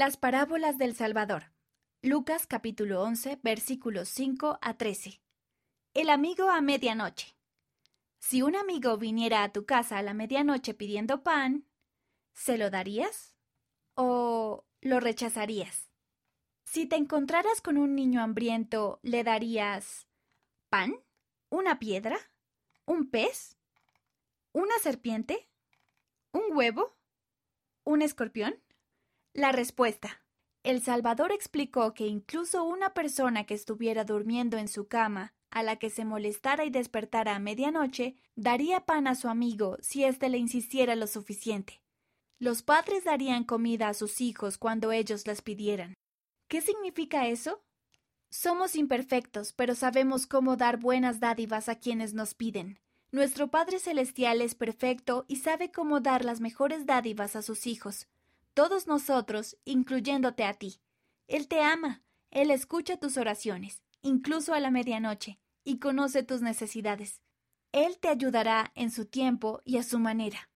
Las parábolas del Salvador. Lucas capítulo 11 versículos 5 a 13. El amigo a medianoche. Si un amigo viniera a tu casa a la medianoche pidiendo pan, ¿se lo darías? ¿O lo rechazarías? Si te encontraras con un niño hambriento, ¿le darías pan? ¿Una piedra? ¿Un pez? ¿Una serpiente? ¿Un huevo? ¿Un escorpión? La respuesta. El Salvador explicó que incluso una persona que estuviera durmiendo en su cama, a la que se molestara y despertara a medianoche, daría pan a su amigo si éste le insistiera lo suficiente. Los padres darían comida a sus hijos cuando ellos las pidieran. ¿Qué significa eso? Somos imperfectos, pero sabemos cómo dar buenas dádivas a quienes nos piden. Nuestro Padre Celestial es perfecto y sabe cómo dar las mejores dádivas a sus hijos todos nosotros, incluyéndote a ti. Él te ama, Él escucha tus oraciones, incluso a la medianoche, y conoce tus necesidades. Él te ayudará en su tiempo y a su manera.